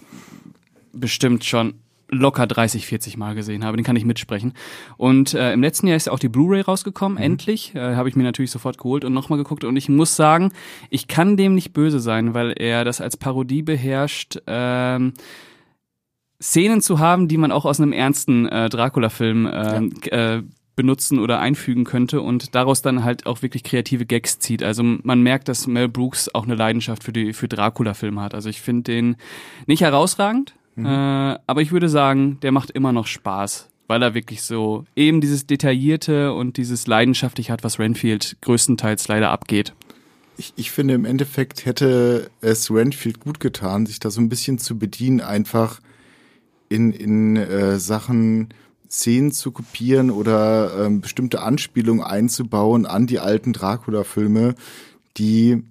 bestimmt schon locker 30, 40 Mal gesehen habe. Den kann ich mitsprechen. Und äh, im letzten Jahr ist ja auch die Blu-ray rausgekommen, endlich. Äh, habe ich mir natürlich sofort geholt und nochmal geguckt. Und ich muss sagen, ich kann dem nicht böse sein, weil er das als Parodie beherrscht. Ähm, Szenen zu haben, die man auch aus einem ernsten äh, Dracula-Film äh, ja. äh, benutzen oder einfügen könnte und daraus dann halt auch wirklich kreative Gags zieht. Also man merkt, dass Mel Brooks auch eine Leidenschaft für die für Dracula-Filme hat. Also ich finde den nicht herausragend, mhm. äh, aber ich würde sagen, der macht immer noch Spaß, weil er wirklich so eben dieses Detaillierte und dieses Leidenschaftlich hat, was Renfield größtenteils leider abgeht. Ich, ich finde, im Endeffekt hätte es Renfield gut getan, sich da so ein bisschen zu bedienen, einfach in, in äh, Sachen Szenen zu kopieren oder ähm, bestimmte Anspielungen einzubauen an die alten Dracula-Filme, die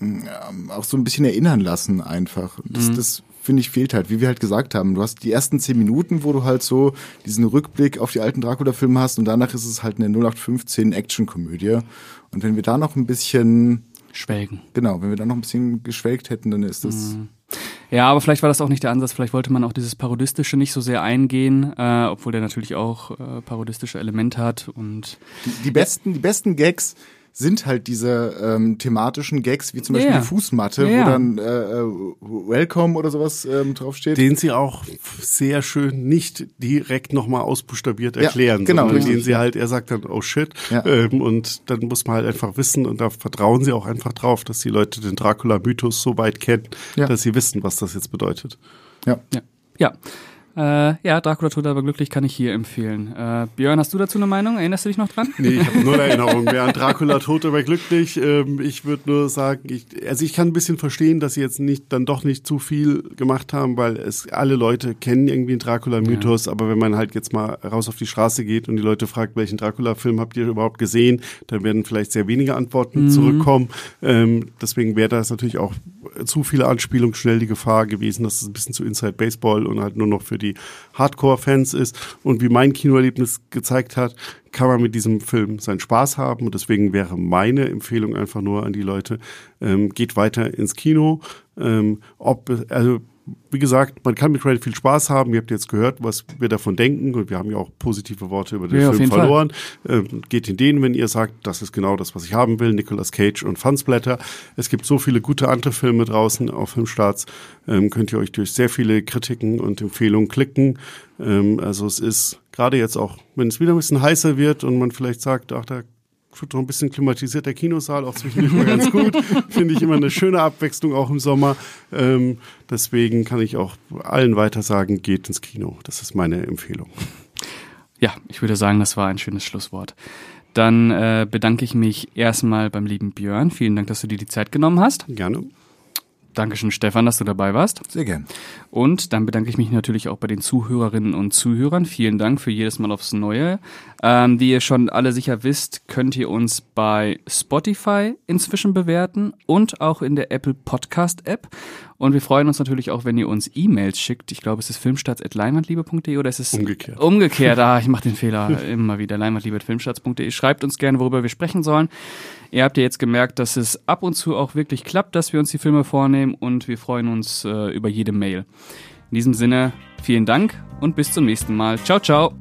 äh, auch so ein bisschen erinnern lassen einfach. Das, mhm. das finde ich fehlt halt, wie wir halt gesagt haben. Du hast die ersten zehn Minuten, wo du halt so diesen Rückblick auf die alten Dracula-Filme hast und danach ist es halt eine 0815 Action-Komödie. Und wenn wir da noch ein bisschen schwelgen. Genau, wenn wir da noch ein bisschen geschwelgt hätten, dann ist das. Mhm. Ja, aber vielleicht war das auch nicht der Ansatz. Vielleicht wollte man auch dieses Parodistische nicht so sehr eingehen, äh, obwohl der natürlich auch äh, parodistische Elemente hat und die, die besten, die besten Gags sind halt diese ähm, thematischen Gags, wie zum Beispiel yeah. die Fußmatte, yeah. wo dann äh, äh, Welcome oder sowas ähm, draufsteht. Den sie auch sehr schön nicht direkt nochmal ausbuchstabiert erklären. Ja, genau. Sondern den sie halt, er sagt dann, oh shit. Ja. Ähm, und dann muss man halt einfach wissen und da vertrauen sie auch einfach drauf, dass die Leute den Dracula-Mythos so weit kennen, ja. dass sie wissen, was das jetzt bedeutet. Ja. Ja. ja. Äh, ja, Dracula tot aber glücklich kann ich hier empfehlen. Äh, Björn, hast du dazu eine Meinung? Erinnerst du dich noch dran? Nee, ich habe nur eine Erinnerung. Während Dracula tot aber glücklich. Ähm, ich würde nur sagen, ich, also ich kann ein bisschen verstehen, dass sie jetzt nicht dann doch nicht zu viel gemacht haben, weil es alle Leute kennen irgendwie den Dracula-Mythos, ja. aber wenn man halt jetzt mal raus auf die Straße geht und die Leute fragt, welchen Dracula-Film habt ihr überhaupt gesehen, dann werden vielleicht sehr wenige Antworten mhm. zurückkommen. Ähm, deswegen wäre das natürlich auch zu viele Anspielungen schnell die Gefahr gewesen, dass es ein bisschen zu Inside Baseball und halt nur noch für die Hardcore-Fans ist. Und wie mein Kinoerlebnis gezeigt hat, kann man mit diesem Film seinen Spaß haben. Und deswegen wäre meine Empfehlung einfach nur an die Leute, ähm, geht weiter ins Kino. Ähm, ob, also wie gesagt, man kann mit Credit viel Spaß haben. Ihr habt jetzt gehört, was wir davon denken und wir haben ja auch positive Worte über den ja, Film verloren. Ähm, geht in den, wenn ihr sagt, das ist genau das, was ich haben will. Nicolas Cage und Fansblätter. Es gibt so viele gute andere Filme draußen auf Filmstarts. Ähm, könnt ihr euch durch sehr viele Kritiken und Empfehlungen klicken. Ähm, also es ist gerade jetzt auch, wenn es wieder ein bisschen heißer wird und man vielleicht sagt, ach, da ein bisschen klimatisiert der Kinosaal auch zwischendurch mal ganz gut. Finde ich immer eine schöne Abwechslung auch im Sommer. Ähm, deswegen kann ich auch allen weiter sagen, geht ins Kino. Das ist meine Empfehlung. Ja, ich würde sagen, das war ein schönes Schlusswort. Dann äh, bedanke ich mich erstmal beim lieben Björn. Vielen Dank, dass du dir die Zeit genommen hast. Gerne. Dankeschön, Stefan, dass du dabei warst. Sehr gern. Und dann bedanke ich mich natürlich auch bei den Zuhörerinnen und Zuhörern. Vielen Dank für jedes Mal aufs Neue. Ähm, wie ihr schon alle sicher wisst, könnt ihr uns bei Spotify inzwischen bewerten und auch in der Apple Podcast App. Und wir freuen uns natürlich auch, wenn ihr uns E-Mails schickt. Ich glaube, es ist filmstarts.leinwandliebe.de oder ist es umgekehrt? Umgekehrt. Ah, ich mache den Fehler immer wieder. leinwandliebe.filmstarts.de. Schreibt uns gerne, worüber wir sprechen sollen. Ihr habt ja jetzt gemerkt, dass es ab und zu auch wirklich klappt, dass wir uns die Filme vornehmen und wir freuen uns äh, über jede Mail. In diesem Sinne, vielen Dank und bis zum nächsten Mal. Ciao, ciao.